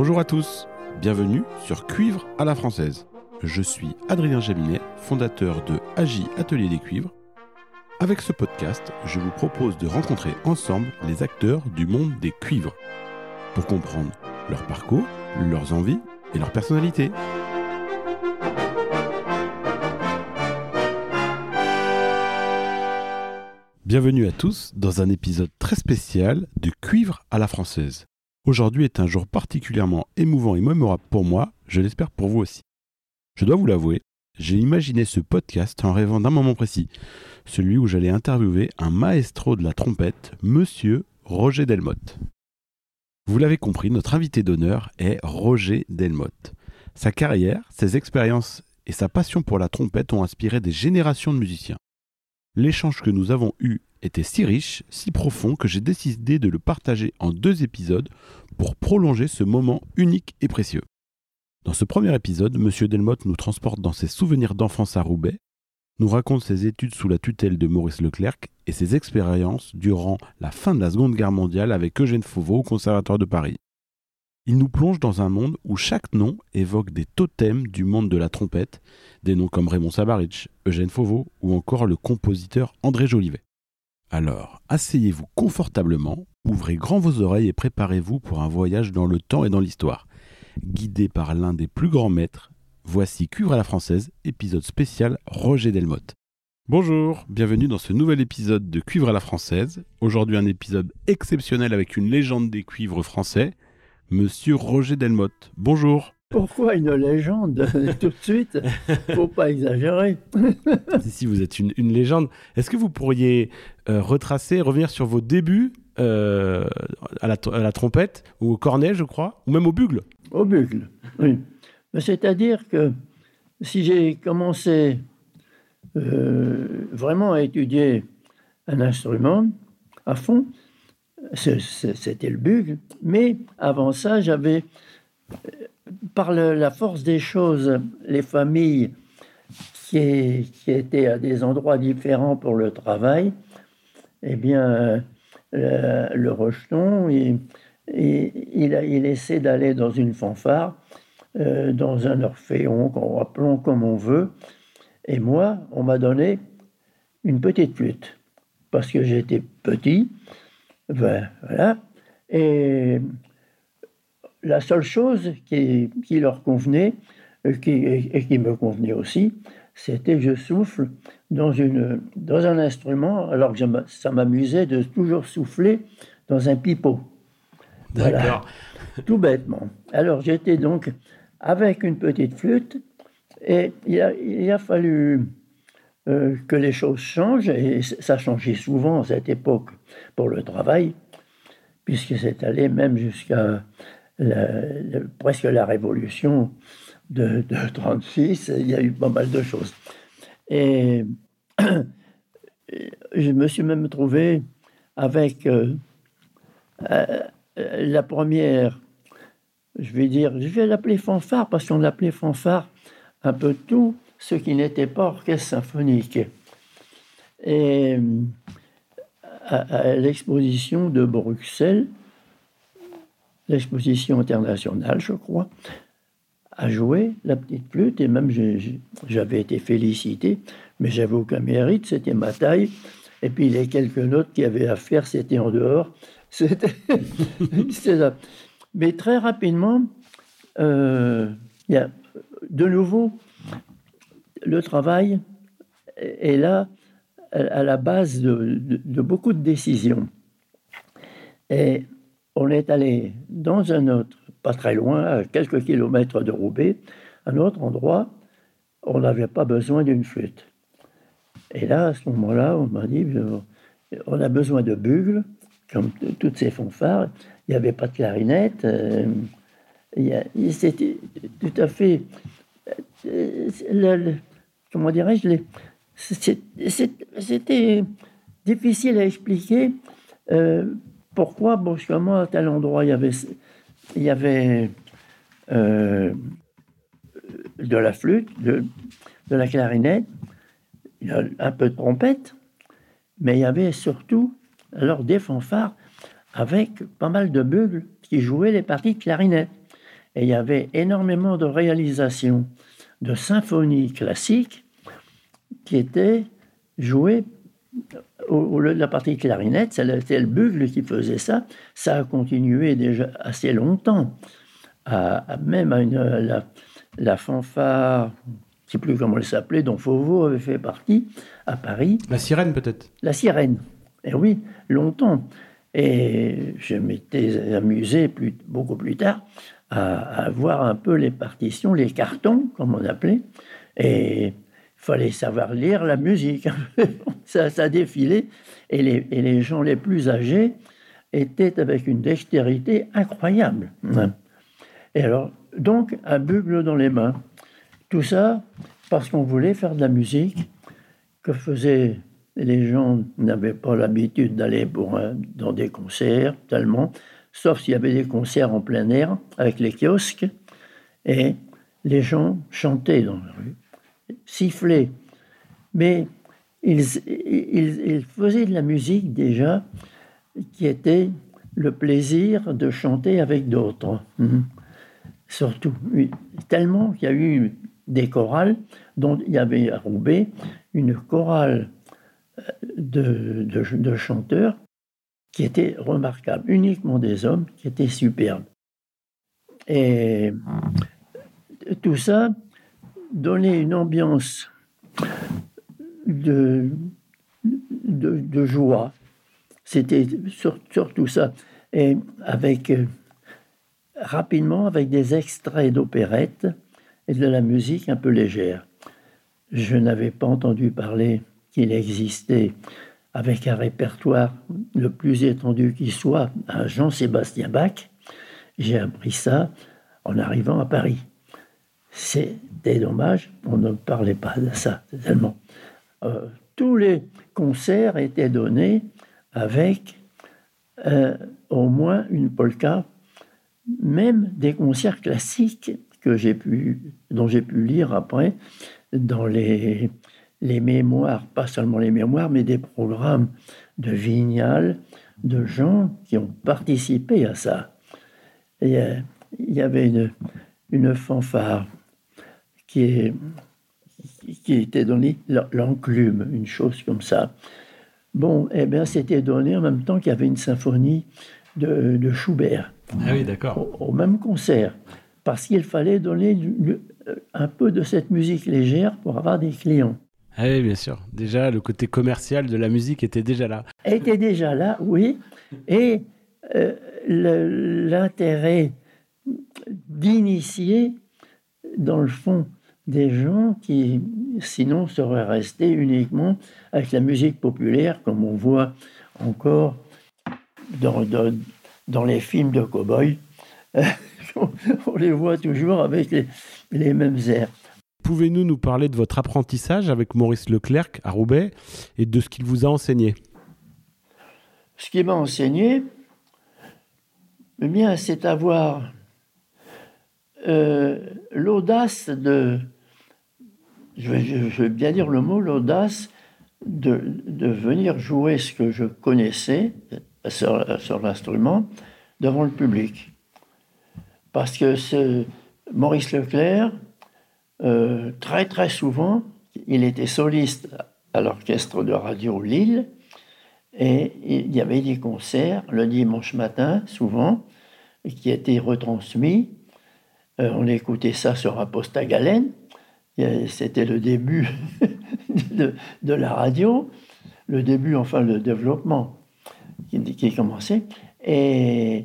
Bonjour à tous, bienvenue sur Cuivre à la française. Je suis Adrien Jaminet, fondateur de Agi Atelier des Cuivres. Avec ce podcast, je vous propose de rencontrer ensemble les acteurs du monde des cuivres pour comprendre leur parcours, leurs envies et leur personnalité. Bienvenue à tous dans un épisode très spécial de Cuivre à la française. Aujourd'hui est un jour particulièrement émouvant et mémorable pour moi, je l'espère pour vous aussi. Je dois vous l'avouer, j'ai imaginé ce podcast en rêvant d'un moment précis, celui où j'allais interviewer un maestro de la trompette, monsieur Roger Delmotte. Vous l'avez compris, notre invité d'honneur est Roger Delmotte. Sa carrière, ses expériences et sa passion pour la trompette ont inspiré des générations de musiciens. L'échange que nous avons eu était si riche, si profond que j'ai décidé de le partager en deux épisodes pour prolonger ce moment unique et précieux. Dans ce premier épisode, M. Delmotte nous transporte dans ses souvenirs d'enfance à Roubaix, nous raconte ses études sous la tutelle de Maurice Leclerc et ses expériences durant la fin de la Seconde Guerre mondiale avec Eugène Fauveau au Conservatoire de Paris. Il nous plonge dans un monde où chaque nom évoque des totems du monde de la trompette, des noms comme Raymond Sabarich, Eugène Fauveau ou encore le compositeur André Jolivet. Alors, asseyez-vous confortablement, ouvrez grand vos oreilles et préparez-vous pour un voyage dans le temps et dans l'histoire. Guidé par l'un des plus grands maîtres, voici Cuivre à la française, épisode spécial Roger Delmotte. Bonjour, bienvenue dans ce nouvel épisode de Cuivre à la française. Aujourd'hui un épisode exceptionnel avec une légende des cuivres français, Monsieur Roger Delmotte. Bonjour. Pourquoi une légende tout de suite? Faut pas exagérer. si, vous êtes une, légende. Est-ce que vous pourriez euh, retracer, revenir sur vos débuts euh, à, la, trompette ou au cornet, je crois, ou même au bugle? Au bugle, oui. C'est-à-dire que si j'ai commencé euh, vraiment à étudier un instrument à fond, c'était le bugle, mais avant ça, j'avais par la force des choses, les familles qui, étaient à des endroits différents pour le travail, eh bien, euh, le, rejeton, il, il, essaie d'aller dans une fanfare, euh, dans un orphéon, appelons comme on veut. Et moi, on m'a donné une petite flûte, parce que j'étais petit. Ben, voilà. Et la seule chose qui, leur convenait, euh, et qui me convenait aussi, c'était que je souffle dans, une, dans un instrument, alors que ça m'amusait de toujours souffler dans un pipeau. D'accord. tout bêtement. Alors j'étais donc avec une petite flûte et il a, fallu euh, que les choses changent et ça changeait souvent à cette époque pour le travail, puisque c'est allé même jusqu'à presque la révolution de, 1936, il y a eu pas mal de choses. Et je me suis même trouvé avec euh, euh, la première, je vais dire, je vais l'appeler fanfare parce qu'on appelait fanfare un peu tout ce qui n'était pas orchestre symphonique. Et à l'exposition de Bruxelles, l'exposition internationale, je crois, a joué la petite flûte et même j'avais été félicité, mais j'avais aucun mérite, c'était ma taille. Et puis les quelques notes qu'il y avait à faire, c'était en dehors. C'était. Mais très rapidement, euh, y a de nouveau le travail est là à la base de, de beaucoup de décisions. Et on est allé dans un autre, pas très loin, à quelques kilomètres de Roubaix, un autre endroit, on n'avait pas besoin d'une flûte. Et là, à ce moment-là, on m'a dit, on a besoin de bugles, comme toutes ces fanfares. Il n'y avait pas de clarinette. Euh, C'était tout à fait... Euh, comment dirais-je C'était difficile à expliquer. Euh, pourquoi? Brusquement à tel endroit il y avait, il y avait euh, de la flûte, de, la clarinette, un peu de trompette, mais il y avait surtout alors des fanfares avec pas mal de bugles qui jouaient les parties de clarinette. Et il y avait énormément de réalisations de symphonies classiques qui étaient jouées au, lieu de la partie clarinette, c'était le bugle qui faisait ça. Ça a continué déjà assez longtemps, même à la, la, fanfare, je ne sais plus comment elle s'appelait, dont Fauveau avait fait partie, à Paris. La sirène peut-être La sirène, et eh oui, longtemps. Et je m'étais amusé plus, beaucoup plus tard à, à, voir un peu les partitions, les cartons, comme on appelait. Et fallait savoir lire la musique. ça, ça défilait. Et les, et les, gens les plus âgés étaient avec une dextérité incroyable. Et alors, donc, un bugle dans les mains. Tout ça parce qu'on voulait faire de la musique que faisaient les gens n'avaient pas l'habitude d'aller dans des concerts tellement, sauf s'il y avait des concerts en plein air avec les kiosques, et les gens chantaient dans la rue, sifflaient. Mais ils, faisaient de la musique déjà qui était le plaisir de chanter avec d'autres. Hein. Surtout, tellement qu'il y a eu des chorales, dont il y avait à Roubaix une chorale de, de, chanteurs qui étaient remarquables, uniquement des hommes qui étaient superbes. Et tout ça donnait une ambiance de, de, joie. C'était surtout ça. Et avec, rapidement, avec des extraits d'opérettes et de la musique un peu légère. Je n'avais pas entendu parler qu'il existait avec un répertoire le plus étendu qui soit à Jean-Sébastien Bach. J'ai appris ça en arrivant à Paris. C'était dommage, on ne parlait pas de ça tellement. Euh, tous les concerts étaient donnés avec euh, au moins une polka, même des concerts classiques que j'ai pu, dont j'ai pu lire après dans les mémoires, pas seulement les mémoires, mais des programmes de Vignal, de gens qui ont participé à ça. Et, il y avait une fanfare qui, est, qui était donnée, l'enclume, une chose comme ça. Bon, eh bien, c'était donné en même temps qu'il y avait une symphonie de, de Schubert. Ah oui, d'accord. Au, même concert. Parce qu'il fallait donner un peu de cette musique légère pour avoir des clients. Ah oui, bien sûr. Déjà, le côté commercial de la musique était déjà là. Était déjà là, oui. Et euh, l'intérêt d'initier, dans le fond, des gens qui, sinon, seraient restés uniquement avec la musique populaire, comme on voit encore dans, dans, les films de cow-boys. on les voit toujours avec les, les mêmes airs. Pouvez-nous nous parler de votre apprentissage avec Maurice Leclerc à Roubaix et de ce qu'il vous a enseigné? Ce qu'il m'a enseigné, eh bien, c'est avoir euh, l'audace de, je vais, bien dire le mot, l'audace de, venir jouer ce que je connaissais sur, l'instrument devant le public. Parce que ce Maurice Leclerc, euh, très très souvent, il était soliste à l'orchestre de radio Lille et il y avait des concerts le dimanche matin, souvent, qui étaient retransmis. Euh, on écoutait ça sur un poste à galène. C'était le début de, la radio, le début, enfin, le développement qui, qui commençait. Et,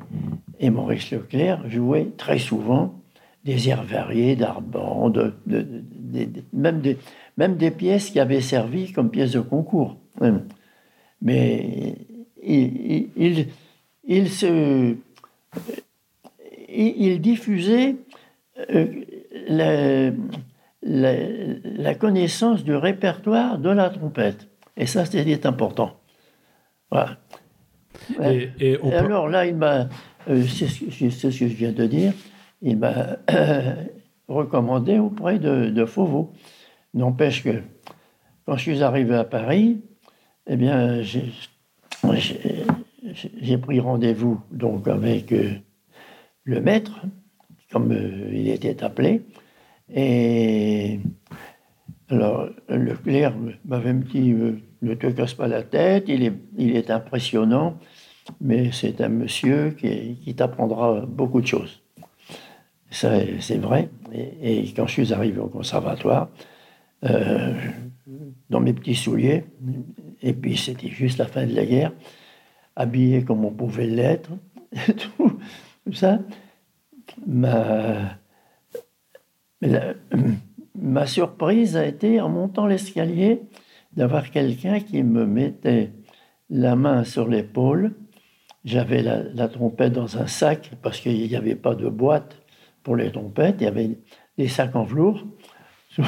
Maurice Leclerc jouait très souvent des airs variés d'Arban, même, des, pièces qui avaient servi comme pièces de concours. Mais il, il, diffusait euh, la, la, connaissance du répertoire de la trompette. Et ça, c'était important. Voilà. Et, alors là, il m'a, euh, c'est ce que je viens de dire, il m'a recommandé auprès de, de Fauveau. N'empêche que quand je suis arrivé à Paris, eh bien, j'ai pris rendez-vous donc avec euh, le maître comme il était appelé. Et alors, Leclerc m'avait dit Ne te casse pas la tête, il est, il est impressionnant, mais c'est un monsieur qui, qui t'apprendra beaucoup de choses. Ça, c'est vrai. Et, quand je suis arrivé au conservatoire, euh, dans mes petits souliers, et puis c'était juste la fin de la guerre, habillé comme on pouvait l'être, tout, ça, ma, ma surprise a été, en montant l'escalier, d'avoir quelqu'un qui me mettait la main sur l'épaule. J'avais la, trompette dans un sac parce qu'il n'y avait pas de boîte pour les trompettes. Il y avait des sacs en velours.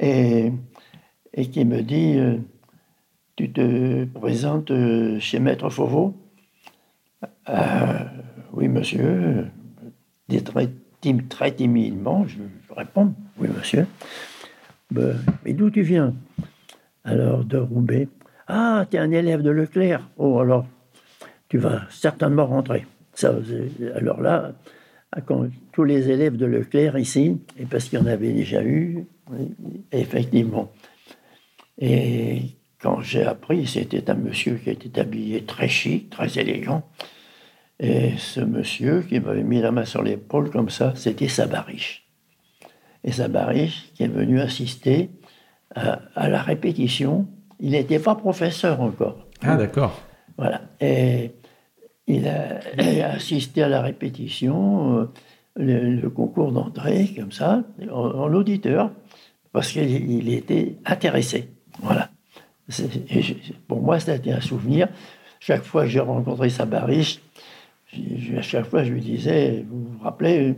et, qui me dit euh, Tu te présentes euh, chez Maître Fauveau? Euh, Oui, monsieur. Dit très, timidement, je, réponds Oui, monsieur. Ben, mais d'où tu viens? Alors, de Roubaix. Ah, tu es un élève de Leclerc. Oh, alors, tu vas certainement rentrer. Ça, alors là, quand tous les élèves de Leclerc ici, et parce qu'il y en avait déjà eu, effectivement. Et quand j'ai appris, c'était un monsieur qui était habillé très chic, très élégant. Et ce monsieur qui m'avait mis la main sur l'épaule comme ça, c'était Sabariche. Et Sabariche qui est venu assister à, à la répétition. Il n'était pas professeur encore. Ah, d'accord. Voilà. Et il a, assisté à la répétition, euh, le, concours d'entrée, comme ça, en, auditeur, parce qu'il était intéressé. Voilà. pour moi, c'était un souvenir. Chaque fois que j'ai rencontré Sabariche, à chaque fois, je lui disais, vous vous rappelez,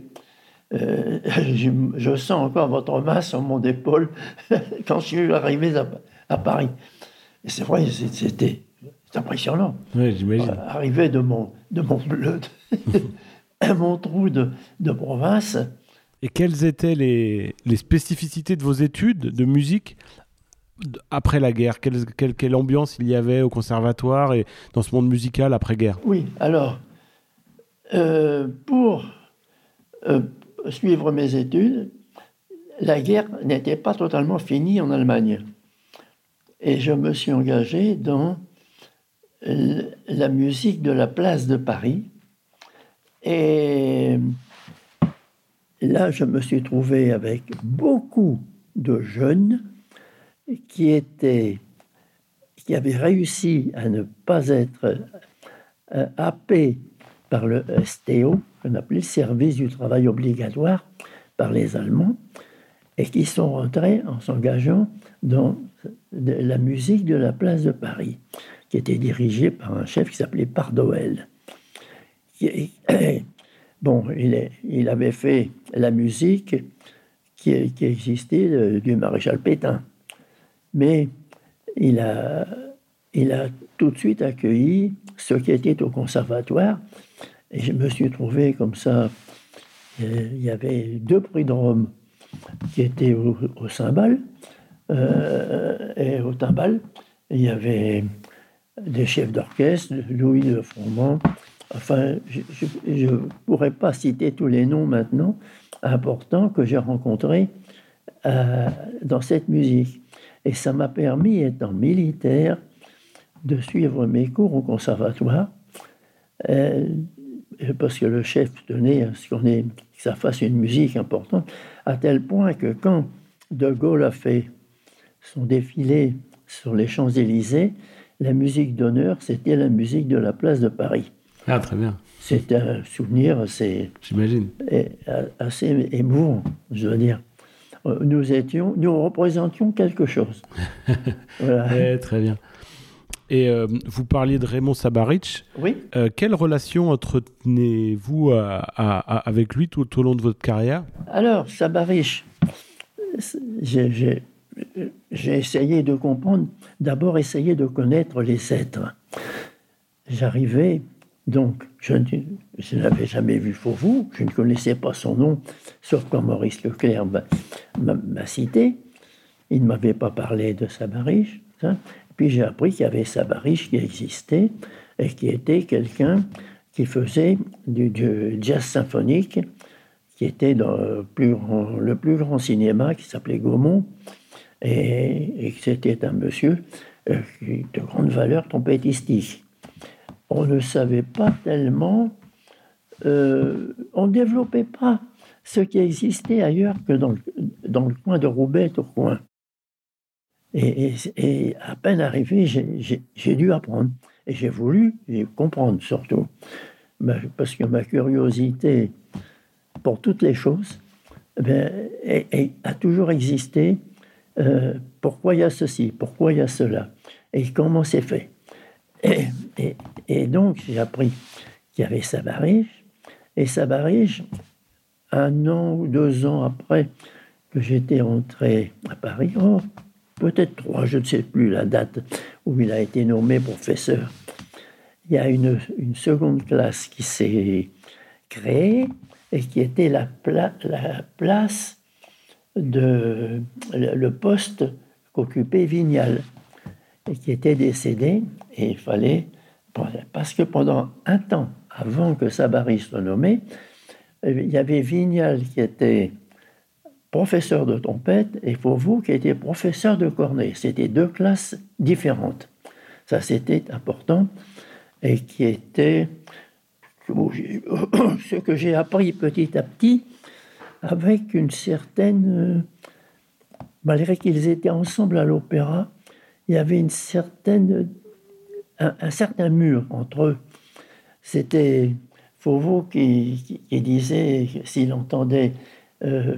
euh, je, sens encore votre main sur mon épaule quand je suis arrivé à, à Paris. Et c'est vrai, c'était impressionnant. Oui, j'imagine. Arriver de mon, de mon bleu, mon trou de, de, province. Et quelles étaient les, les, spécificités de vos études de musique après la guerre? Quelle, quelle, quelle, ambiance il y avait au conservatoire et dans ce monde musical après-guerre? Oui, alors, euh, pour euh, suivre mes études, la guerre n'était pas totalement finie en Allemagne. Et je me suis engagé dans la musique de la place de Paris. Et là, je me suis trouvé avec beaucoup de jeunes qui étaient qui avaient réussi à ne pas être euh, happés par le STO, qu'on appelait Service du travail obligatoire, par les Allemands, et qui sont rentrés en s'engageant dans la musique de la place de Paris qui était dirigé par un chef qui s'appelait Pardoel. Bon, il, il, avait fait la musique qui, existait du maréchal Pétain. Mais il a, il a tout de suite accueilli ceux qui étaient au conservatoire. Et je me suis trouvé comme ça. Euh, il y avait deux prix de qui étaient au, cymbale euh, et au timbal. Il y avait des chefs d'orchestre, Louis de Froment. Enfin, je ne pourrais pas citer tous les noms maintenant importants que j'ai rencontrés euh, dans cette musique. Et ça m'a permis, étant militaire, de suivre mes cours au conservatoire, euh, parce que le chef tenait à ce qu'on ait, que ça fasse une musique importante, à tel point que quand De Gaulle a fait son défilé sur les Champs-Élysées, la musique d'honneur, c'était la musique de la place de Paris. Ah, très bien. C'est un souvenir assez, J'imagine. assez émouvant, je veux dire. Euh, nous étions, nous représentions quelque chose. voilà. très bien. Et euh, vous parliez de Raymond Sabarich. Oui. Euh, quelle relation entretenez-vous avec lui tout au long de votre carrière? Alors, Sabarich, j'ai essayé de comprendre, d'abord essayer de connaître les êtres. J'arrivais, donc, je, n'avais jamais vu Fauveau, je ne connaissais pas son nom, sauf quand Maurice Leclerc m'a cité. Il ne m'avait pas parlé de Sabariche. Hein. Puis j'ai appris qu'il y avait Sabariche qui existait et qui était quelqu'un qui faisait du, jazz symphonique, qui était dans le plus grand, cinéma qui s'appelait Gaumont, et, et c'était un monsieur euh, de grande valeur trompettistique. On ne savait pas tellement, euh, on ne développait pas ce qui existait ailleurs que dans le, coin de Roubaix, au Et, à peine arrivé, j'ai dû apprendre. Et j'ai voulu comprendre surtout. Parce que ma curiosité pour toutes les choses eh a toujours existé. Euh, pourquoi il y a ceci Pourquoi il y a cela Et comment c'est fait et, et, donc, j'ai appris qu'il y avait Sabarige. Et Sabarige, un an ou deux ans après que j'étais entré à Paris, oh, peut-être trois, je ne sais plus la date où il a été nommé professeur, il y a une, une seconde classe qui s'est créée et qui était la, la place de le poste qu'occupait Vignal et qui était décédé. Et il fallait parce que pendant un temps avant que Sabari soit nommé il y avait Vignal qui était professeur de trompette et vous qui était professeur de cornet. C'était deux classes différentes. Ça, c'était important et qui était ce que j'ai appris petit à petit avec une certaine... Malgré qu'ils étaient ensemble à l'opéra, il y avait une certaine, un, certain mur entre eux. C'était Fauveau qui, qui disait, s'il entendait euh,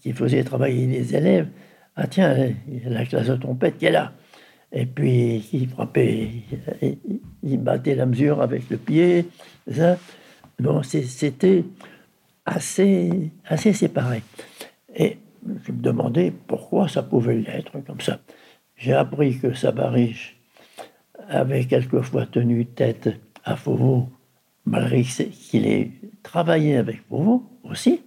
qui, faisait travailler les élèves. Ah tiens, la classe de trompette qui est là. Et puis il frappait, il, battait la mesure avec le pied. Ça. Bon, c'était assez, assez séparé. Et je me demandais pourquoi ça pouvait l'être comme ça. J'ai appris que Sabariche avait quelquefois tenu tête à Fauveau, malgré qu'il ait travaillé avec Fauveau aussi.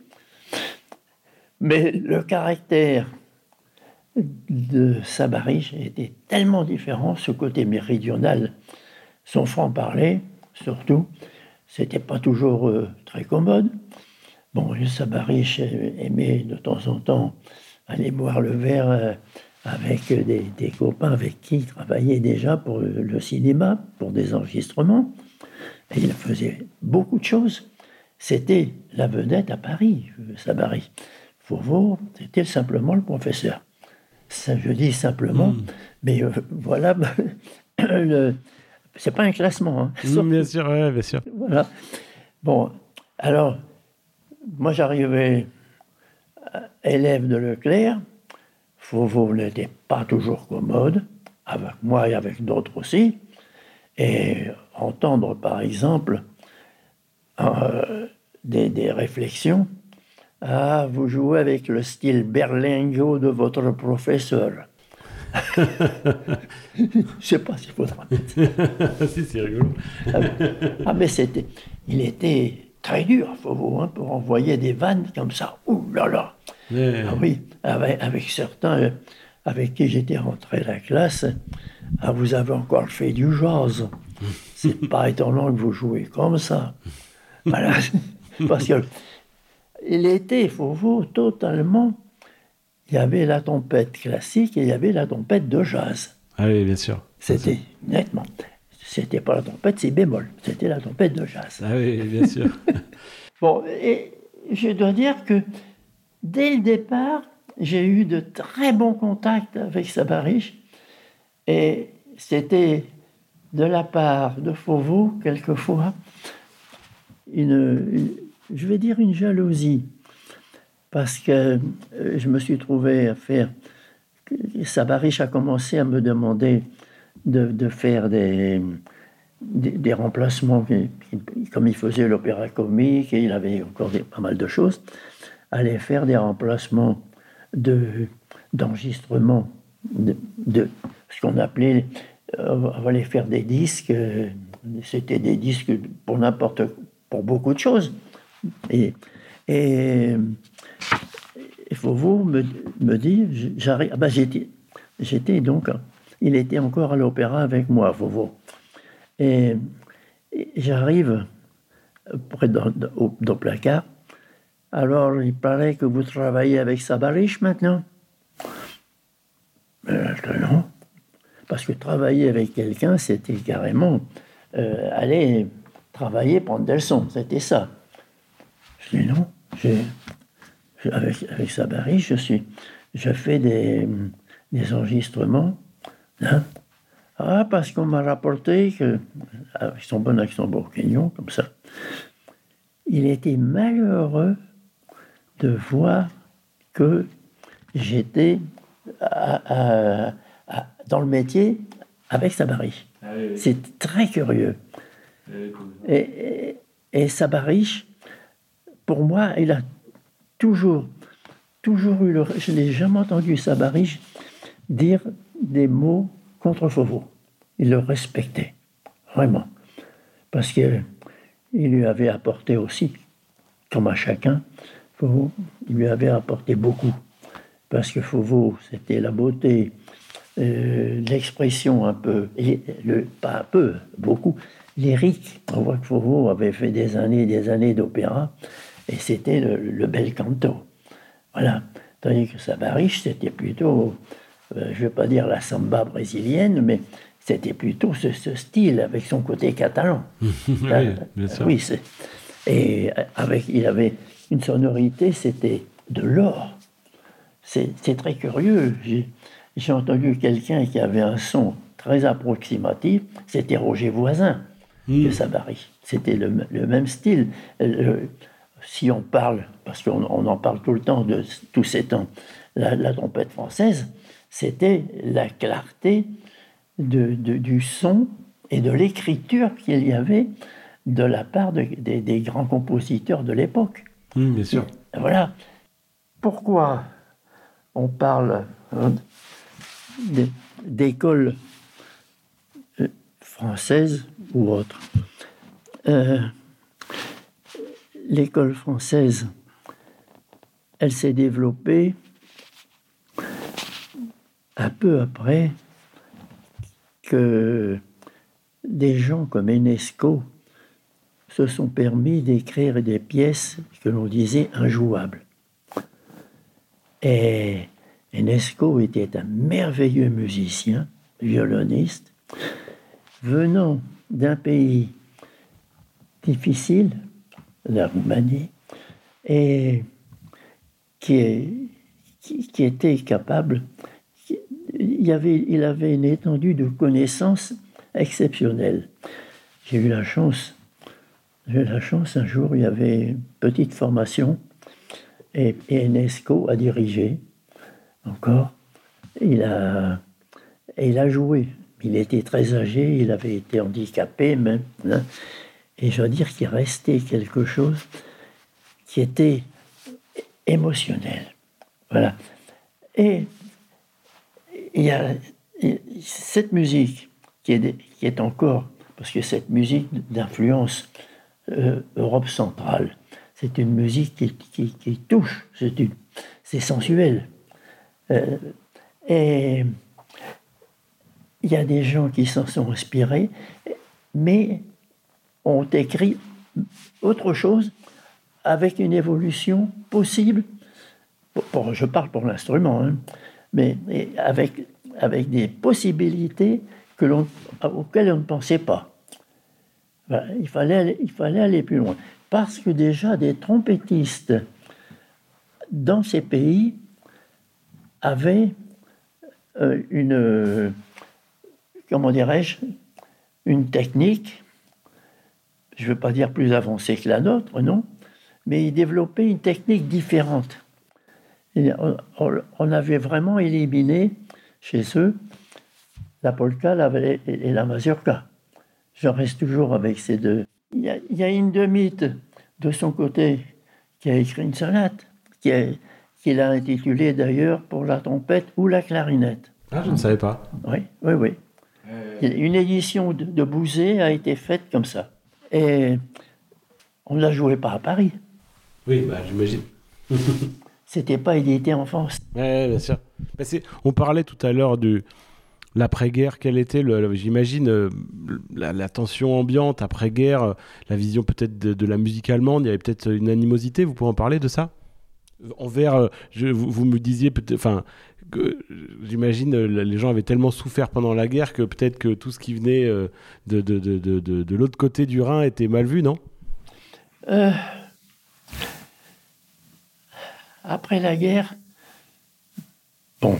Mais le caractère de Sabarich était tellement différent, ce côté méridional, son franc-parler, surtout, c'était pas toujours euh, très commode. Bon, Sabarich aimait de temps en temps aller boire le verre euh, avec des, copains avec qui il travaillait déjà pour le, cinéma, pour des enregistrements. Et il faisait beaucoup de choses. C'était la vedette à Paris, euh, Fauveau, c'était simplement le professeur. Ça, je dis simplement, hmm. mais euh, voilà, c'est pas un classement. Hein. Hmm, bien sûr, bien sûr. Voilà. Bon, alors, moi j'arrivais élève de Leclerc. Fauveau n'était pas toujours commode, avec moi et avec d'autres aussi. Et entendre, par exemple, euh, des, des réflexions ah, vous jouez avec le style berlingo de votre professeur. Je ne sais pas s'il faudra. si, c'est rigolo. Ah, ah, mais c'était. Il était très dur, faut hein, pour envoyer des vannes comme ça. Ouh là là Ah oui, avec, certains euh, avec qui j'étais rentré à la classe. Ah, vous avez encore fait du jazz. C'est pas étonnant que vous jouez comme ça. Voilà. Parce que il était, Fauveau, totalement. Il y avait la trompette classique et il y avait la trompette de jazz. Ah oui, bien sûr. C'était nettement. C'était pas la trompette, c'est bémol. C'était la trompette de jazz. Ah oui, bien sûr. bon, et je dois dire que dès le départ, j'ai eu de très bons contacts avec Sabarich. Et c'était de la part de Fauveau, quelquefois, une, je vais dire une jalousie, parce que euh, je me suis trouvé à faire. Sabarich a commencé à me demander de, faire des, des, remplacements, comme il faisait l'opéra comique, et il avait encore pas mal de choses, aller faire des remplacements d'enregistrement de, de, ce qu'on appelait, euh, on allait faire des disques, euh, c'était des disques pour n'importe, pour beaucoup de choses. Et, et me, me dire, j'arrive. Ah ben j'étais, j'étais donc, il était encore à l'opéra avec moi, Fauveau. Et, J'arrive près le placard. Alors, il paraît que vous travaillez avec Sabariche maintenant euh, Non. Parce que travailler avec quelqu'un, c'était carrément euh, aller travailler, prendre des leçons. C'était ça. Je dis non. avec, avec Sabariche, je, suis, je fais des, des enregistrements. Hein. Ah, parce qu'on m'a rapporté que, avec son bon accent bourguignon, comme ça, il était malheureux de voir que j'étais dans le métier avec Sabariche. Ah C'est très curieux. Et, et, Sabariche, pour moi, il a toujours, toujours eu le. Je n'ai jamais entendu Sabariche dire des mots contre Fauveau. Il le respectait, vraiment. Parce qu'il lui avait apporté aussi, comme à chacun, Fauveau, il lui avait apporté beaucoup. Parce que Fauveau, c'était la beauté, euh, l'expression un peu, pas un peu, beaucoup, lyrique. On voit que Fauveau avait fait des années et des années d'opéra, et c'était le, bel canto. Voilà. Tandis que Sabariche, c'était plutôt euh, je ne vais pas dire la samba brésilienne, mais c'était plutôt ce, style avec son côté catalan. oui, bien sûr. Oui, et avec, il avait une sonorité, c'était de l'or. C'est très curieux. J'ai entendu quelqu'un qui avait un son très approximatif, c'était Roger Voisin de hmm. Sabari. C'était le, même style. Euh, si on parle, parce qu'on en parle tout le temps de tous ces temps, la trompette française, c'était la clarté de, du son et de l'écriture qu'il y avait de la part des grands compositeurs de l'époque. bien sûr. Voilà. Pourquoi on parle hein, d'école euh, française ou autre? Euh, L'école française, elle s'est développée un peu après que des gens comme Enesco se sont permis d'écrire des pièces que l'on disait injouables. Et Enesco était un merveilleux musicien, violoniste, venant d'un pays difficile, la Roumanie, et qui, était capable il, avait, une étendue de connaissances exceptionnelle. J'ai eu la chance, j'ai eu la chance un jour, il y avait une petite formation et, et Enesco a dirigé encore. Il a, il a joué. Il était très âgé, il avait été handicapé même. Hein. Et je dois dire qu'il restait quelque chose qui était émotionnel. Voilà. Et il y a cette musique qui est, qui est encore, parce que cette musique d'influence euh, Europe centrale, c'est une musique qui, qui, touche, c'est sensuel. Euh, et il y a des gens qui s'en sont inspirés, mais ont écrit autre chose avec une évolution possible. je parle pour l'instrument, hein, mais avec, avec des possibilités que auxquelles on ne pensait pas. il, fallait aller, il fallait aller plus loin. Parce que déjà des trompettistes dans ces pays avaient euh, une, comment dirais-je, une technique, je ne veux pas dire plus avancée que la nôtre, non, mais ils développaient une technique différente on, avait vraiment éliminé chez eux la polka et la mazurka. J'en reste toujours avec ces deux. Il y a, une demite de son côté qui a écrit une sonate, qu'il a intitulée d'ailleurs pour la trompette ou la clarinette. Ah, je ne savais pas. Oui, oui, oui. Euh. Une édition de, de Bouzet a été faite comme ça. Et on ne la jouait pas à Paris. Oui, bah, j'imagine. c'était pas édité en France. Oui, bien sûr. on parlait tout à l'heure du, l'après-guerre, quelle était, j'imagine, la, tension ambiante après-guerre, la vision peut-être de, la musique allemande, il y avait peut-être une animosité, vous pouvez en parler de ça? Envers, vous, me disiez, enfin, j'imagine les gens avaient tellement souffert pendant la guerre que peut-être que tout ce qui venait de, de, de, de l'autre côté du Rhin était mal vu, non? Après la guerre, bon,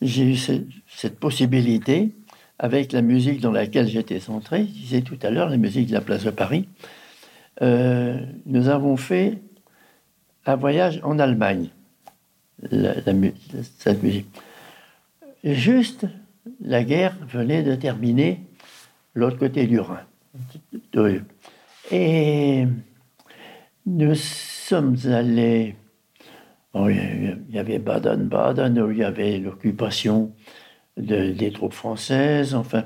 j'ai eu cette possibilité avec la musique dans laquelle j'étais centré, je disais tout à l'heure, la musique de la place de Paris. Euh, nous avons fait un voyage en Allemagne, la, cette musique. Juste, la guerre venait de terminer l'autre côté du Rhin. Et nous sommes allés il y avait Baden-Baden, où il y avait l'occupation des troupes françaises. Enfin,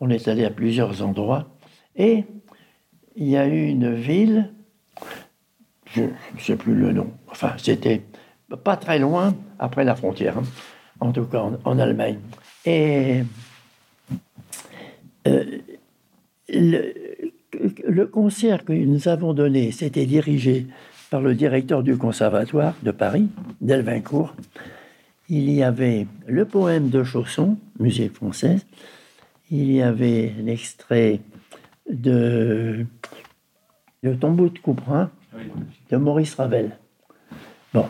on est allé à plusieurs endroits. Et il y a eu une ville, je ne sais plus le nom, enfin, c'était pas très loin après la frontière, hein, en tout cas en, Allemagne. Et euh, le, concert que nous avons donné, c'était dirigé par le directeur du conservatoire de Paris, Delvincourt. Il y avait le poème de Chausson, musique française. Il y avait l'extrait de Le tombeau de Couperin de Maurice Ravel. Bon,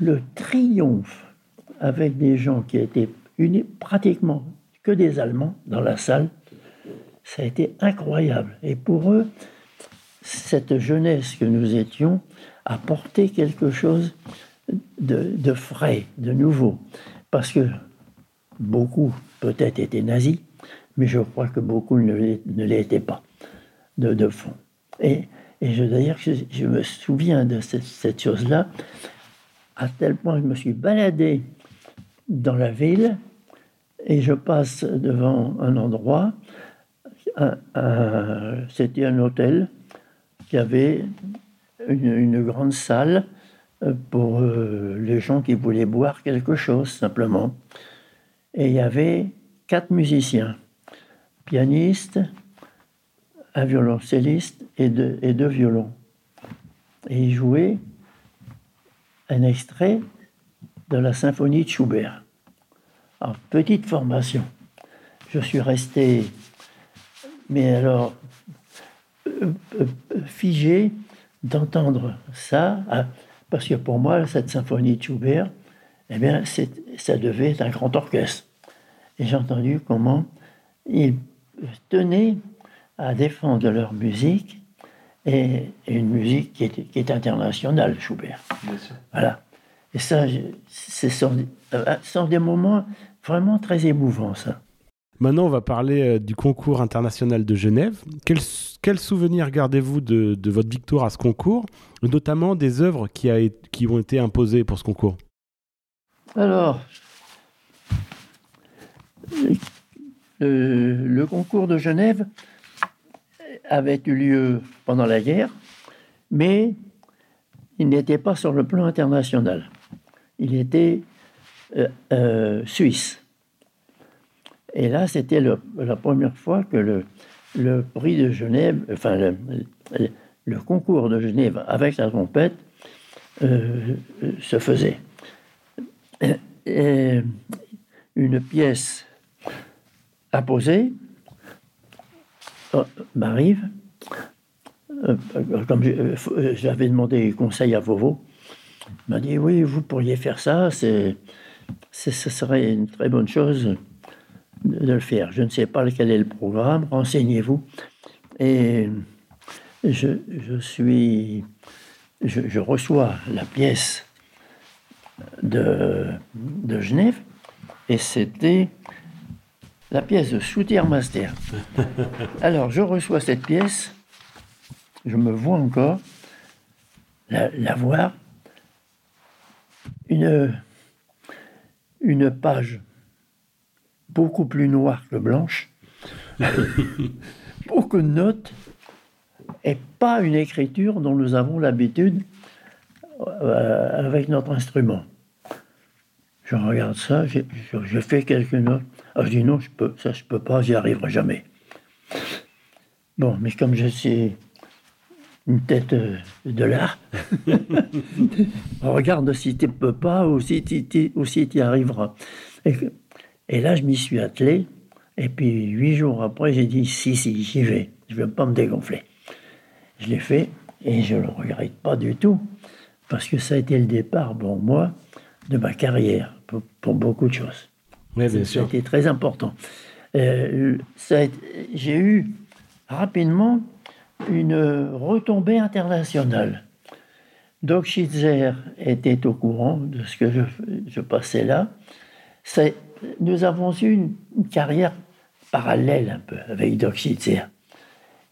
le triomphe avec des gens qui étaient pratiquement que des Allemands dans la salle, ça a été incroyable. Et pour eux, cette jeunesse que nous étions a quelque chose de, frais, de nouveau. Parce que beaucoup peut-être étaient nazis, mais je crois que beaucoup ne l'étaient pas, de, fond. Et, je, d'ailleurs, je, me souviens de cette, chose-là, à tel point que je me suis baladé dans la ville et je passe devant un endroit, c'était un hôtel, y avait une, grande salle euh, pour euh, les gens qui voulaient boire quelque chose simplement. Et il y avait quatre musiciens, pianistes, un violoncelliste et deux, et deux violons. Et ils jouaient un extrait de la symphonie de Schubert. En petite formation. Je suis resté, mais alors figé d'entendre ça, hein, parce que pour moi, cette symphonie de Schubert, eh bien, ça devait être un grand orchestre. Et j'ai entendu comment ils tenaient à défendre leur musique, et, une musique qui est, qui est, internationale, Schubert. Voilà. Et ça, ce sont, euh, sont des moments vraiment très émouvants, ça. Maintenant, on va parler euh, du concours international de Genève. Quel, quel souvenir gardez-vous de, votre victoire à ce concours, notamment des œuvres qui, a, qui ont été imposées pour ce concours? Alors, le, concours de Genève avait eu lieu pendant la guerre, mais il n'était pas sur le plan international. Il était euh, euh, suisse. Et là, c'était la première fois que le, prix de Genève, enfin le, concours de Genève avec la trompette euh, se faisait. Une pièce apposée oh, m'arrive. Euh, comme j'avais demandé conseil à Vovo, il m'a dit oui, vous pourriez faire ça, ce serait une très bonne chose de le faire. Je ne sais pas quel est le programme, renseignez-vous. Et je, suis, je, reçois la pièce de, de Genève, et c'était la pièce de Soutier Master. Alors, je reçois cette pièce, je me vois encore la, la voir, une, une page beaucoup plus noire que blanche, beaucoup de notes, et pas une écriture dont nous avons l'habitude euh, avec notre instrument. Je regarde ça, je, je fais quelques notes. Ah, je dis non, je peux, ça je peux pas, j'y arriverai jamais. Bon, mais comme je suis une tête euh, de l'art, regarde si tu peux pas ou si tu y arriveras. Et, et là, je m'y suis attelé. Et puis, huit jours après, j'ai dit si, si, j'y vais. Je ne vais pas me dégonfler. Je l'ai fait et je ne le regrette pas du tout parce que ça a été le départ pour moi de ma carrière pour, beaucoup de choses. Oui, bien sûr. C'était très important. Euh, j'ai eu rapidement une retombée internationale. Doc Schitzer était au courant de ce que je, passais là. Nous avons eu une, carrière parallèle un peu avec Doc Schitzer.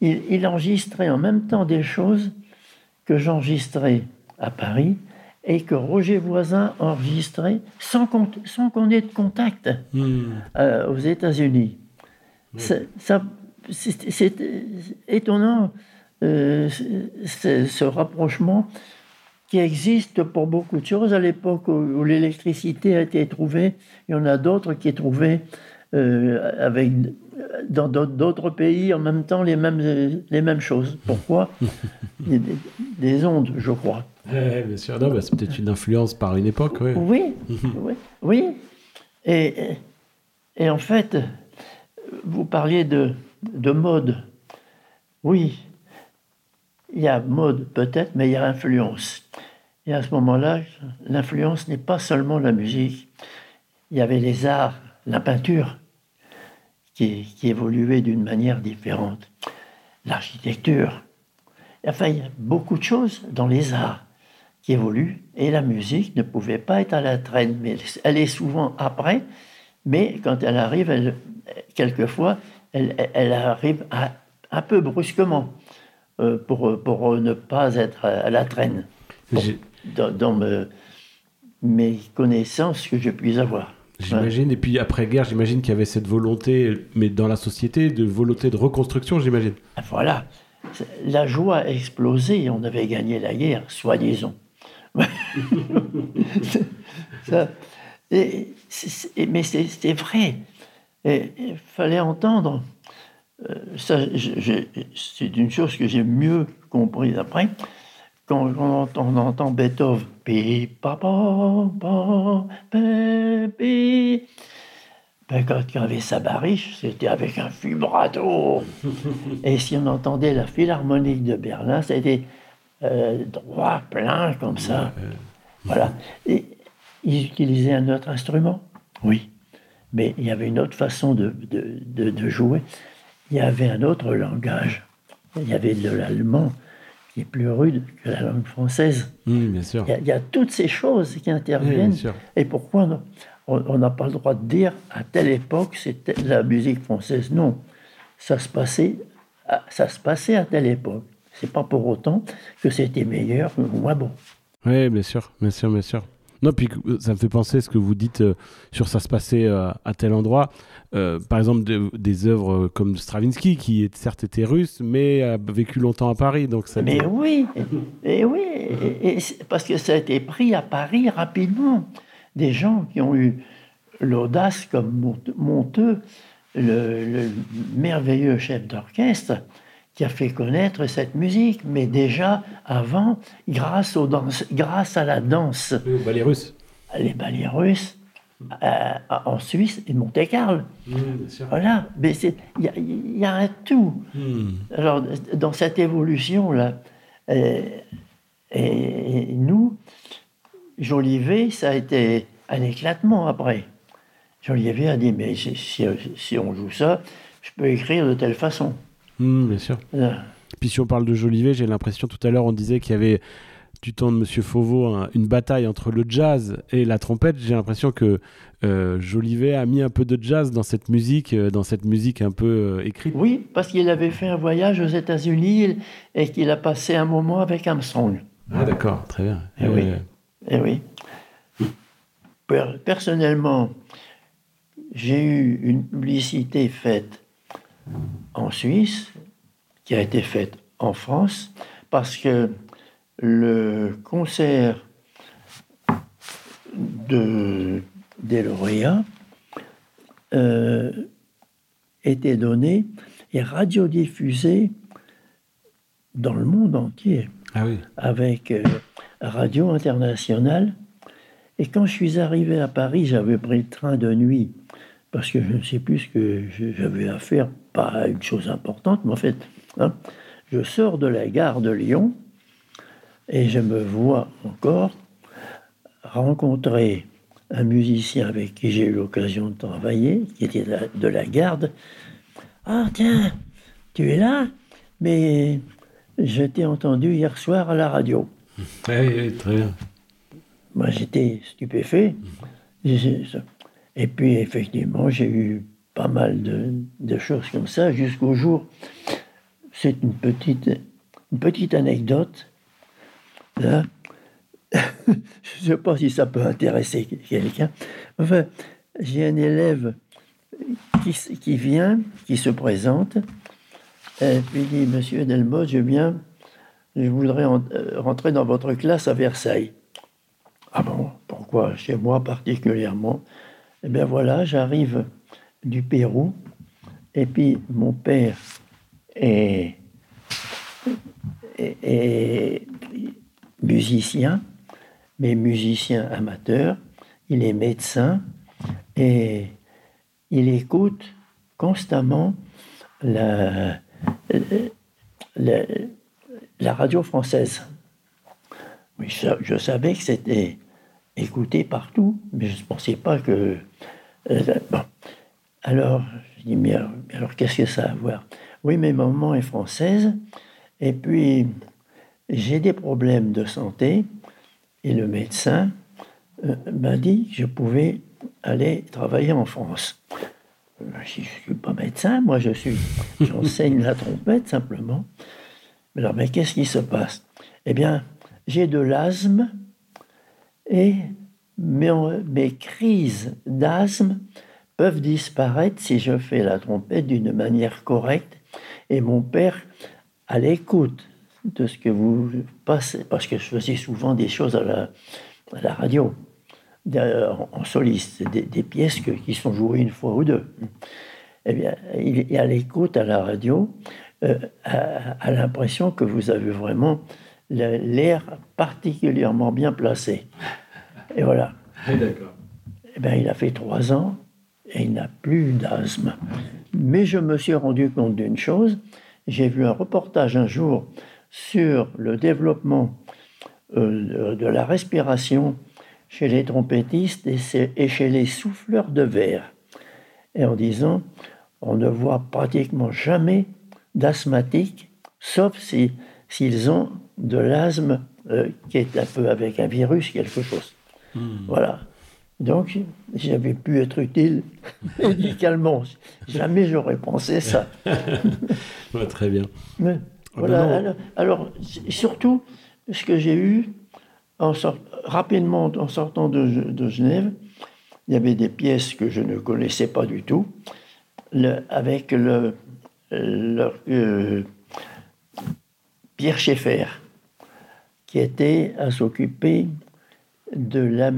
Il, il enregistrait en même temps des choses que j'enregistrais à Paris et que Roger Voisin enregistrait sans qu'on sans qu'on ait de contact hmm. euh, aux États-Unis. C'est étonnant euh, ce rapprochement qui existe pour beaucoup de choses. À l'époque où, l'électricité a été trouvée, il y en a d'autres qui est trouvée euh, avec dans d'autres pays en même temps les mêmes, les mêmes choses. Pourquoi des, des, ondes, je crois. Oui, bien sûr. Bah, c'est peut-être une influence par une époque. Oui, oui, oui. Et, et en fait, vous parliez de, de mode. Oui, il y a mode peut-être, mais il y a influence. Et à ce moment-là, l'influence n'est pas seulement la musique. Il y avait les arts, la peinture, qui, qui évoluait d'une manière différente. L'architecture. Enfin, il y a beaucoup de choses dans les arts qui évoluent et la musique ne pouvait pas être à la traîne. Mais elle est souvent après, mais quand elle arrive, elle, quelquefois, elle, elle arrive un peu brusquement euh, pour, pour ne pas être à la traîne. dans, dans mes connaissances que je puis avoir. J'imagine. Et puis après-guerre, j'imagine qu'il y avait cette volonté, mais dans la société, de volonté de reconstruction, j'imagine. Ah, voilà. La joie a explosé on avait gagné la guerre, soi-disant. mais c'était vrai. Il fallait entendre. Euh, c'est une chose que j'ai mieux comprise après quand, on entend Beethoven, ben, quand il y avait sa bariche, c'était avec un vibrato. Et si on entendait la philharmonique de Berlin, c'était euh, droit, plein, comme ça. Voilà. Et ils utilisaient un autre instrument, oui. Mais il y avait une autre façon de, de, de jouer. Il y avait un autre langage. Il y avait de l'allemand qui est plus rude que la langue française. bien sûr. Il y, a, toutes ces choses qui interviennent. et pourquoi on n'a pas le droit de dire à telle époque c'était la musique française Non, ça se passait, à, ça se passait à telle époque. C'est pas pour autant que c'était meilleur ou moins bon. Oui, bien sûr, bien sûr, bien sûr. Non, puis euh, ça me fait penser ce que vous dites euh, sur ça se passait euh, à tel endroit. par exemple, des œuvres comme Stravinsky, qui est, certes était russe, mais a vécu longtemps à Paris. Donc ça mais oui, et, oui, et, parce que ça a été pris à Paris rapidement. Des gens qui ont eu l'audace, comme Monteux, le, le merveilleux chef d'orchestre, qui a fait connaître cette musique, mais déjà avant, grâce, aux danses, grâce à la danse. Les ballets russes. Les ballets russes. Euh, en Suisse et Monte-Carlo. Voilà, mais il y, a un tout. Hmm. Alors, dans cette évolution-là, euh, et, nous, Jolivet, ça a été un éclatement après. Jolivet a dit, mais si, si on joue ça, je peux écrire de telle façon. Hmm, bien sûr. Puis si on parle de Jolivet, j'ai l'impression tout à l'heure on disait qu'il y avait du temps de Monsieur Fauveau une bataille entre le jazz et la trompette. J'ai l'impression que euh, Jolivet a mis un peu de jazz dans cette musique, euh, dans cette musique un peu euh, écrite. Oui, parce qu'il avait fait un voyage aux États-Unis et qu'il a passé un moment avec Armstrong. Ah d'accord, très bien. Et, eh oui. Et eh oui. Personnellement, j'ai eu une publicité faite en Suisse, qui a été faite en France, parce que le concert de des lauréats euh, étaient donnés et radiodiffusés dans le monde entier. Ah oui. Avec euh, Radio Internationale. Et quand je suis arrivé à Paris, j'avais pris le train de nuit parce que je ne sais plus ce que j'avais à faire, pas une chose importante, mais en fait, hein, je sors de la gare de Lyon et je me vois encore rencontrer un musicien avec qui j'ai eu l'occasion de travailler, qui était de la garde. Ah tiens, tu es là? Mais je t'ai entendu hier soir à la radio. Oui, très bien. Moi j'étais stupéfait. Et puis effectivement, j'ai eu pas mal de, choses comme ça jusqu'au jour. C'est une petite, une petite anecdote. Là, je ne sais pas si ça peut intéresser quelqu'un. Enfin, j'ai un élève qui, qui, vient, qui se présente, et puis dit Monsieur Delmos, je viens, je voudrais euh, rentrer dans votre classe à Versailles. Ah bon, pourquoi? Chez moi particulièrement Eh bien voilà, j'arrive du Pérou, et puis mon père est, musicien, mais musicien amateur, il est médecin et il écoute constamment la, la, radio française. Je, savais que c'était écouté partout, mais je ne pensais pas que... Euh, alors, je dis, mais alors, qu'est-ce que ça a à voir? Oui, mais maman est française, et puis j'ai des problèmes de santé, et le médecin euh, m'a dit que je pouvais aller travailler en France. Euh, je ne suis pas médecin, moi je suis, j'enseigne la trompette simplement. Alors, mais qu'est-ce qui se passe? Eh bien, j'ai de l'asthme et mes, crises d'asthme peuvent disparaître si je fais la trompette d'une manière correcte. Et mon père, à l'écoute de ce que vous passez, parce que je faisais souvent des choses à la, radio, en soliste, des, pièces qui sont jouées une fois ou deux. Eh bien, il à l'écoute à la radio, euh, a, l'impression que vous avez vraiment l'air particulièrement bien placé. Et voilà. d'accord. Eh bien, il a fait trois ans et il n'a plus d'asthme. Mais je me suis rendu compte d'une chose. J'ai vu un reportage un jour sur le développement euh, de la respiration chez les trompettistes et chez les souffleurs de verre. Et en disant, on ne voit pratiquement jamais d'asthmatiques, sauf si, s'ils ont de l'asthme euh, qui est un peu avec un virus, quelque chose. Hmm. Voilà. Donc, j'avais pu être utile médicalement. Jamais j'aurais pensé ça. très bien. Ah ben alors, surtout, ce que j'ai eu, en rapidement en sortant de, Genève, il y avait des pièces que je ne connaissais pas du tout, avec le, euh, Pierre Schaeffer, qui était à s'occuper de la,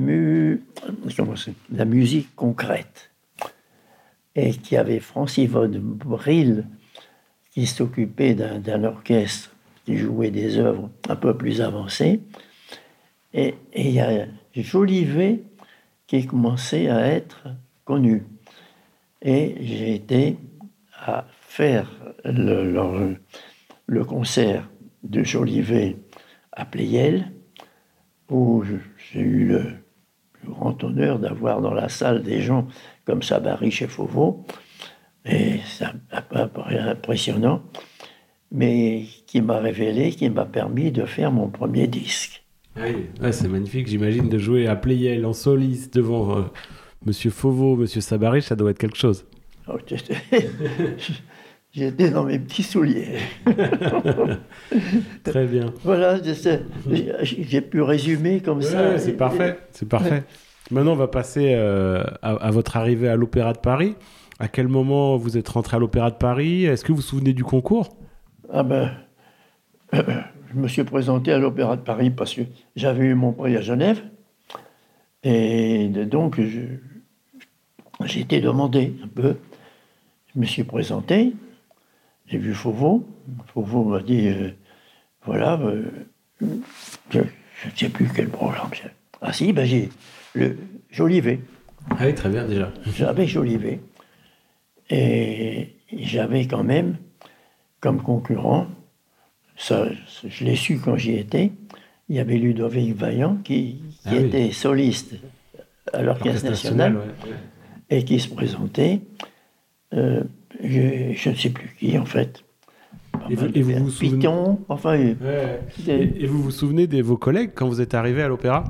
la musique concrète, et qui avait Francis von Brill qui s'occupait d'un orchestre qui jouait des œuvres un peu plus avancées. Et il y a Jolivet qui commençait à être connu. Et j'ai été à faire le, le, concert de Jolivet à Pleyel, où j'ai eu le grand honneur d'avoir dans la salle des gens comme Sabari chez Fauveau, et peu impressionnant, mais qui m'a révélé, qui m'a permis de faire mon premier disque. Oui, c'est magnifique, j'imagine, de jouer à Playel en soliste devant euh, Monsieur Fauveau, Monsieur Sabarich, ça doit être quelque chose. J'étais dans mes petits souliers. Très bien. Voilà, j'ai pu résumer comme ça. C'est parfait, c'est parfait. Maintenant, on va passer euh, à, votre arrivée à l'Opéra de Paris. À quel moment vous êtes rentré à l'Opéra de Paris? Est-ce que vous vous souvenez du concours? Ah ben, je me suis présenté à l'Opéra de Paris parce que j'avais eu mon prix à Genève. Et donc, j'ai été demandé un peu. Je me suis présenté, j'ai vu Fauveau. Fauveau m'a dit euh, voilà, euh, je ne sais plus quel programme j'ai. Ah si, ben j'ai le Jolivet. Ah oui, très bien déjà. J'avais Jolivet. Et j'avais quand même comme concurrent, ça, je l'ai su quand j'y étais, il y avait Ludovic Vaillant qui, Ah oui. était soliste à l'Orchestre national et qui se présentait. euh, je, je ne sais plus qui en fait. Et vous- mal et vous de- vous souvenez- Python, enfin. Ouais. Et, et vous vous souvenez de vos collègues quand vous êtes arrivé à l'opéra?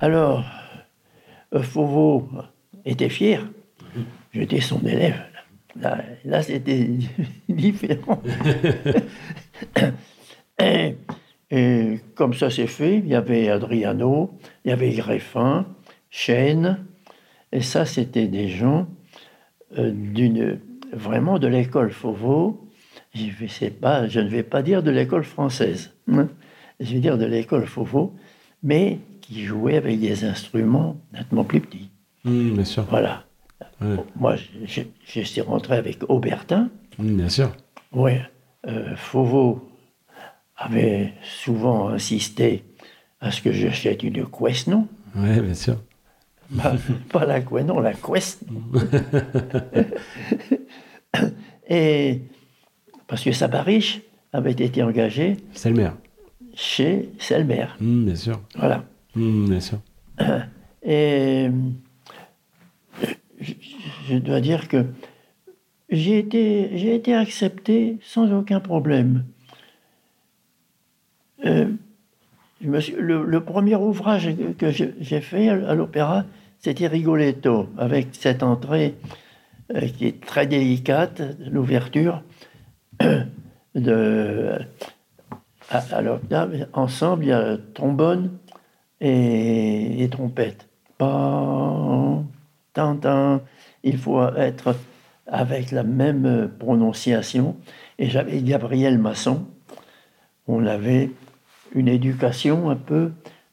Alors, euh, Fauveau était fier. J'étais son élève. Là, là, c'était différent. et, et comme ça s'est fait, il y avait Adriano, il y avait Greffin, Chêne, et ça, c'était des gens euh, d'une vraiment de l'école Fauveau. Je, pas, ne vais pas dire de l'école française, hein. je vais dire de l'école Fauveau, mais qui jouait avec des instruments nettement plus petits. Hum, Bien sûr. Voilà. Moi, je, je suis rentré avec Aubertin. Hum, bien sûr. Oui. Euh, Fauveau avait souvent insisté à ce que j'achète une Quesno. Ouais, bien sûr. Pas, pas la Quesno, la Quest. Et parce que Sabariche avait été engagé maire. chez Selmer. Hum, bien sûr. Voilà. Hum, bien sûr. Et je, je dois dire que j'ai été, j'ai été accepté sans aucun problème. Euh, je me suis- le, le premier ouvrage que, j'ai fait à l'opéra, c'était Rigoletto, avec cette entrée euh, qui est très délicate, l'ouverture de à, à. Ensemble, il y a trombone et, et trompette. Pan. Il faut être avec la même prononciation. Et j'avais Gabriel Masson. On avait une éducation un peu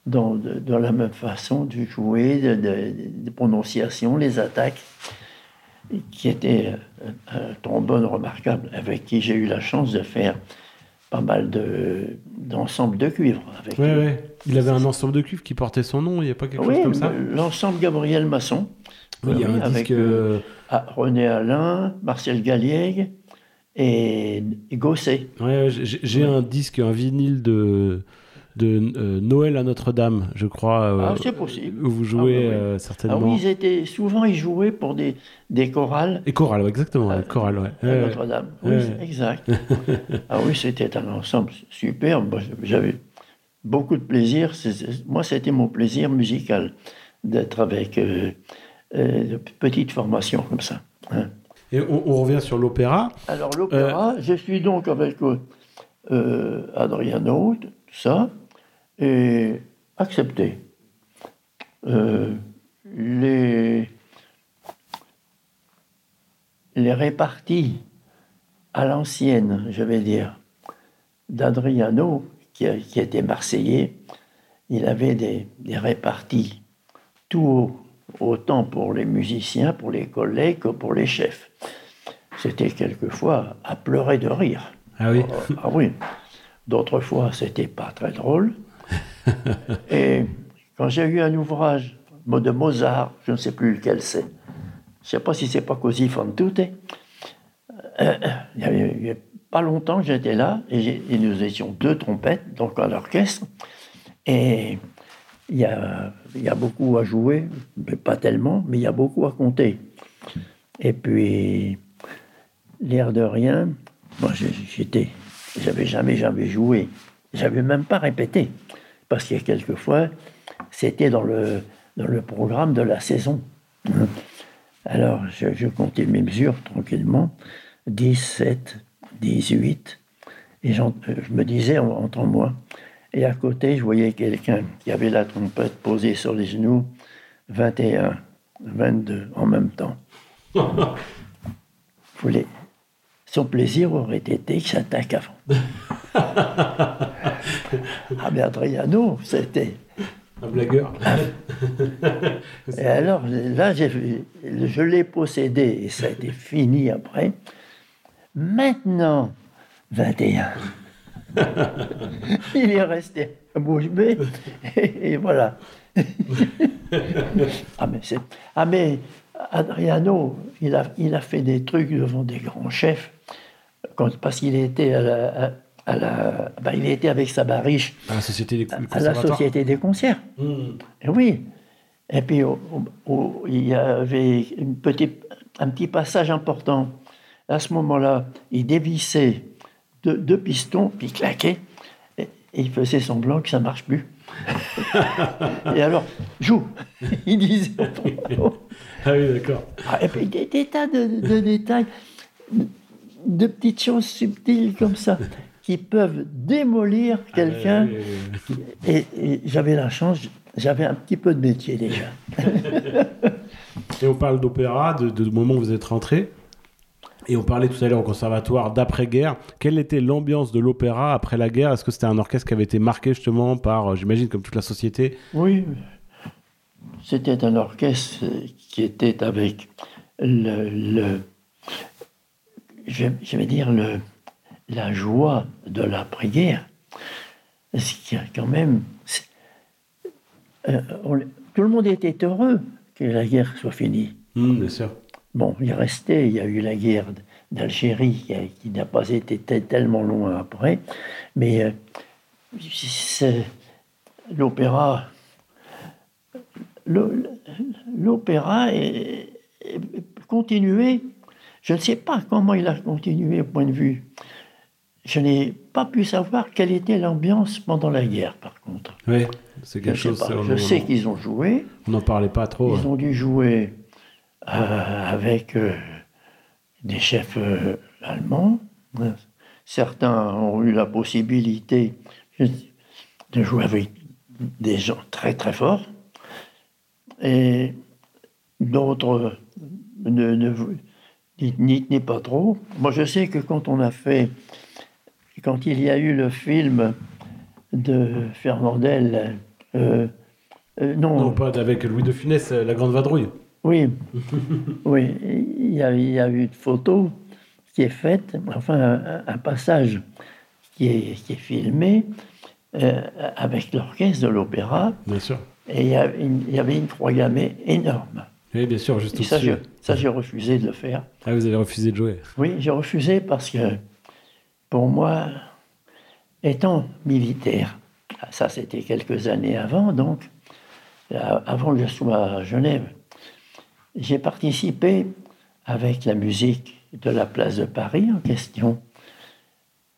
dans, de- dans la même façon de jouer, de, de, de prononciation, les attaques, qui était un, un trombone remarquable, avec qui j'ai eu la chance de faire pas mal de- d'ensembles de, cuivre. Avec Ouais, ouais. Il avait un ensemble de cuivres qui portait son nom, il n'y a pas quelque oui, chose comme ça? l'ensemble Gabriel Masson. Oui, il y a Oui, un avec, disque. euh, euh, Ah, René Alain, Marcel Galliègue et, et Gosset. ouais, j'ai un disque, un vinyle de, de euh, Noël à Notre-Dame, je crois. euh, Ah, c'est possible. Où vous jouez Ah, oui, oui. euh, Ah certainement. oui, ils étaient, souvent ils jouaient pour des, des chorales Et chorale, ouais, exactement, Ah, ouais, chorale, ouais. à. Notre-Dame. Oui, exact. ah oui, c'était un ensemble superbe. J'avais beaucoup de plaisir. Moi, c'était mon plaisir musical d'être avec euh, euh, de petites formations comme ça. hein. Et on, on revient sur l'opéra. Alors l'opéra, je suis donc avec Adriano, tout ça, et accepté. Euh, les, les réparties à l'ancienne, je vais dire, d'Adriano, qui, qui était marseillais, il avait des, des réparties tout haut, autant pour les musiciens, pour les collègues que pour les chefs. C'était quelquefois à pleurer de rire. Ah oui. Ah oui. D'autres fois, c'était pas très drôle. Et quand j'ai eu un ouvrage de Mozart, je ne sais plus lequel c'est, je ne sais pas si c'est pas Così fan tutte, euh, il y avait, il y a pas longtemps j'étais là, et, nous étions deux trompettes, donc à l'orchestre, et il y, a, il beaucoup à jouer, pas tellement, mais il y a beaucoup à compter. Et puis, l'air de rien, moi j'étais, j'avais jamais, jamais joué, j'avais même pas répété, parce que quelquefois, c'était dans le, dans le programme de la saison. hein. Alors, je, je comptais mes mesures tranquillement, 17, 18, et euh, je me disais en- entre moi, et à côté, je voyais quelqu'un qui avait la trompette posée sur les genoux, 21, 22 en même temps. Voulait- Son plaisir aurait été que j'attaque avant. ah, mais Adriano, c'était. Un blagueur. Et alors, là, vu- je l'ai possédé et ça a été fini après. Maintenant, 21. Il est resté à bouche bée et, et voilà. ah, mais c'est- ah, mais Adriano, il a, il a fait des trucs devant des grands chefs quand, parce qu'il était à la. à- à la- ben, il était avec sa bariche À la Société des à la. Société des concerts. Hmm. Eh oui. Et puis, au- au- au- il y avait une petite, un petit passage important. À ce moment-là, il dévissait deux, deux pistons, puis il claquait, et, et il faisait semblant que ça ne marche plus. et alors, joue Il disait. Ah oui, d'accord. Ah, et puis des, des tas de, de détails, de petites choses subtiles comme ça, qui peuvent démolir quelqu'un. Ah, oui. Et, et j'avais la chance, j'avais un petit peu de métier déjà. Et on parle d'opéra, de, de, du moment où vous êtes rentré. Et on parlait tout à l'heure au conservatoire d'après-guerre. Quelle était l'ambiance de l'opéra après la guerre? Est-ce que c'était un orchestre qui avait été marqué justement par, euh, j'imagine, comme toute la société? Oui, c'était un orchestre qui était avec le, le- je, je vais dire le, la joie de l'après-guerre. Ce qui a quand même, euh, on- tout le monde était heureux que la guerre soit finie. Hmm, Bien sûr. Bon, il est resté, il y a eu la guerre d'Algérie qui, n'a pas été te- tellement loin après, mais euh, l'opéra, l'opéra est- est- continué. Je ne sais pas comment il a continué au point de vue. Je n'ai pas pu savoir quelle était l'ambiance pendant la guerre, par contre. Oui, c'est Je, quelque sais chose. pas. c'est- Je sais qu'ils ont joué. On n'en parlait pas trop. Ils ont dû jouer avec euh, des chefs euh, allemands. Certains ont eu la possibilité de jouer avec des gens très très forts. Et d'autres n'y- tenaient pas trop. Moi, je sais que quand on a fait, quand il y a eu le film de Fernandel, euh, euh, Non, pas avec Louis de Funès, euh, La Grande Vadrouille. Oui, oui, il y a, il y a eu une photo qui est faite, enfin un, un passage qui est, qui est filmé euh, avec l'orchestre de l'opéra, Bien sûr. et il y, a une- il y avait une croix gammée énorme. Oui, bien sûr, juste Et ça, j'ai- ça, j'ai refusé de le faire. Ah, vous avez refusé de jouer. Oui, j'ai refusé parce que, pour moi, étant militaire, ça c'était quelques années avant, donc, euh, avant que je sois à Genève, j'ai participé avec la musique de la place de Paris en question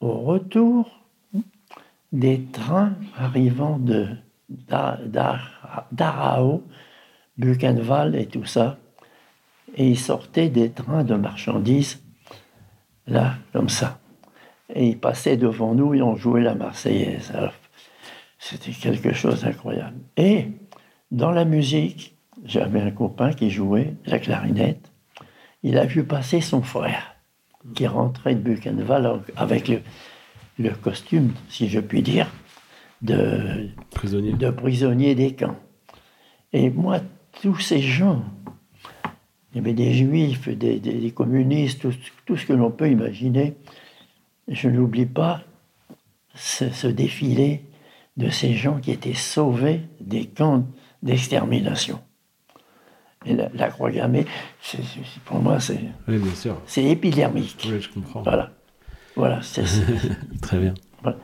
au retour des trains arrivant de d'A- d'A- d'Arao, Buchenwald et tout ça. Et ils sortaient des trains de marchandises, là, comme ça. Et ils passaient devant nous et on jouait la Marseillaise. C'était quelque chose d'incroyable. Et dans la musique, j'avais un copain qui jouait la clarinette. Il a vu passer son frère, qui rentrait de Buchenwald avec le, le costume, si je puis dire, de, Prisonnier. de des camps. Et moi, tous ces gens, il y avait des juifs, des, des- des communistes, tout, tout ce que l'on peut imaginer, je n'oublie pas ce, ce défilé de ces gens qui étaient sauvés des camps d'extermination. Et la, la croix gammée, c'est- c'est- pour moi, c'est Oui, bien sûr. c'est épidermique. Oui, je comprends. Voilà. Voilà, c'est Très bien. voilà.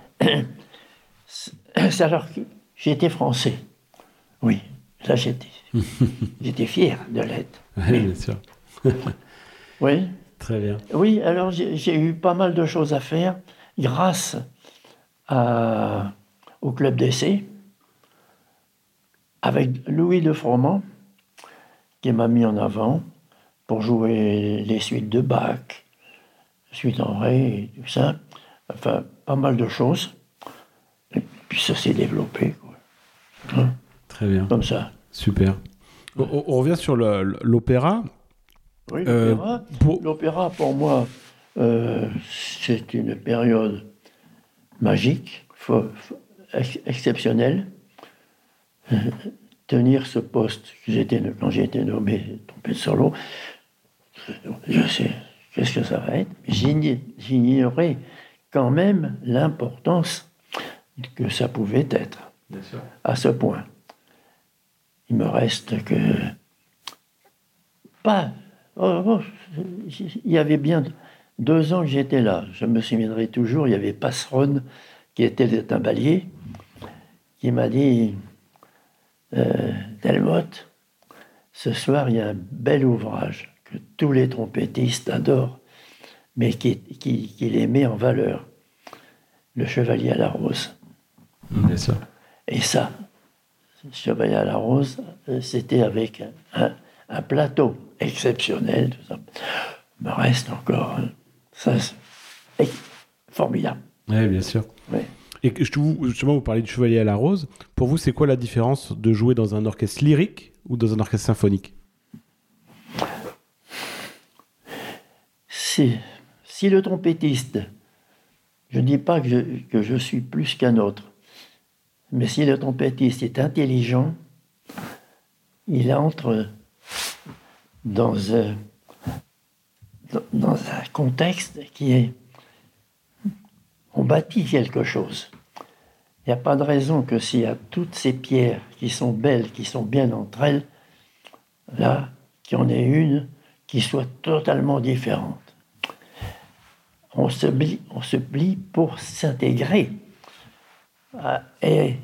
C'est alors que j'étais français. Oui, là j'étais. j'étais fier de l'être. Oui, bien sûr. Oui, Très bien. oui alors j'ai j'ai eu pas mal de choses à faire grâce à- au club d'essai avec Louis de Froment qui m'a mis en avant pour jouer les suites de Bach, suite en ré et tout ça. Enfin, pas mal de choses. Et puis ça s'est développé, quoi. Hein, Très bien. comme ça. Super. On, on- on revient sur l'opéra. Oui, Euh, l'opéra, pour- l'opéra, pour moi, euh, c'est une période magique, ex- exceptionnelle. tenir ce poste quand j'ai été nommé trompette solo. Je sais qu'est-ce que ça va être. J'ignorais quand même l'importance que ça pouvait être. À ce point. Il me reste que. Pas. Oh, oh, il y avait bien deux ans que j'étais là. Je me souviendrai toujours, il y avait Passeron, qui était le timbalier, qui m'a dit Delmotte, ce soir, il y a un bel ouvrage que tous les trompettistes adorent, mais qui, qui, qui les met en valeur. Le Chevalier à la Rose. Bien sûr. Et ça, Chevalier à la Rose, euh, c'était avec un, un, plateau exceptionnel. Tout ça. Il me reste encore. Hein. Ça, c'est formidable. Oui, bien sûr. Et justement, vous parlez du Chevalier à la Rose. Pour vous, c'est quoi la différence de jouer dans un orchestre lyrique ou dans un orchestre symphonique? Si, le trompettiste, je ne dis pas que je, je suis plus qu'un autre, mais si le trompettiste est intelligent, il entre dans dans un contexte qui est... On bâtit quelque chose. Il n'y a pas de raison que s'il y a toutes ces pierres qui sont belles, qui sont bien entre elles, là, qu'il y en ait une qui soit totalement différente. On se plie, pour s'intégrer. Et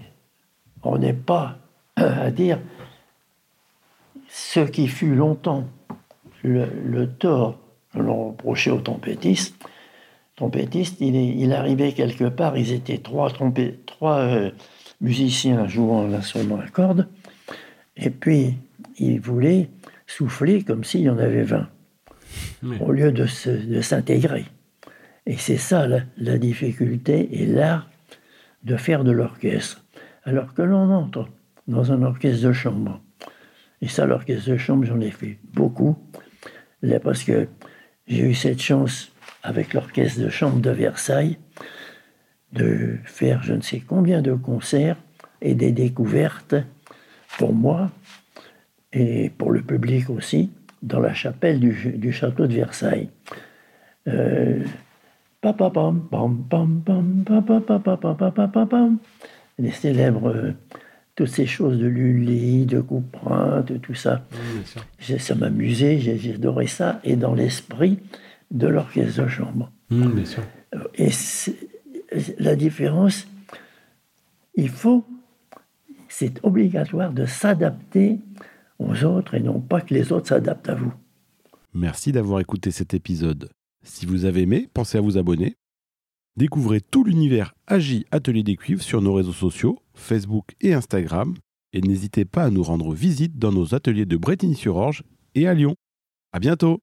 on n'est pas à dire ce qui fut longtemps le, tort que l'on reprochait aux trompettistes. Il, il, arrivait quelque part, ils étaient trois, trois euh, musiciens jouant l'instrument à cordes, et puis ils voulaient souffler comme s'il y en avait 20, au lieu de s'intégrer. Et c'est ça la, la difficulté et l'art de faire de l'orchestre. Alors que l'on entre dans un orchestre de chambre, et ça, l'orchestre de chambre, j'en ai fait beaucoup, là, parce que j'ai eu cette chance avec l'orchestre de chambre de Versailles de faire je ne sais combien de concerts et des découvertes pour moi et pour le public aussi dans la chapelle du, du château de Versailles. Euh, les célèbres, toutes ces choses de Lully, de Couperin, de tout ça. ça m'amusait, j'ai adoré ça, et dans l'esprit de l'orchestre de chambre. Et la différence, il faut, c'est obligatoire de s'adapter aux autres et non pas que les autres s'adaptent à vous. Merci d'avoir écouté cet épisode. Si vous avez aimé, pensez à vous abonner. Découvrez tout l'univers Agi Atelier des Cuivres sur nos réseaux sociaux, Facebook et Instagram, et n'hésitez pas à nous rendre visite dans nos ateliers de Bretigny-sur-Orge et à Lyon. À bientôt!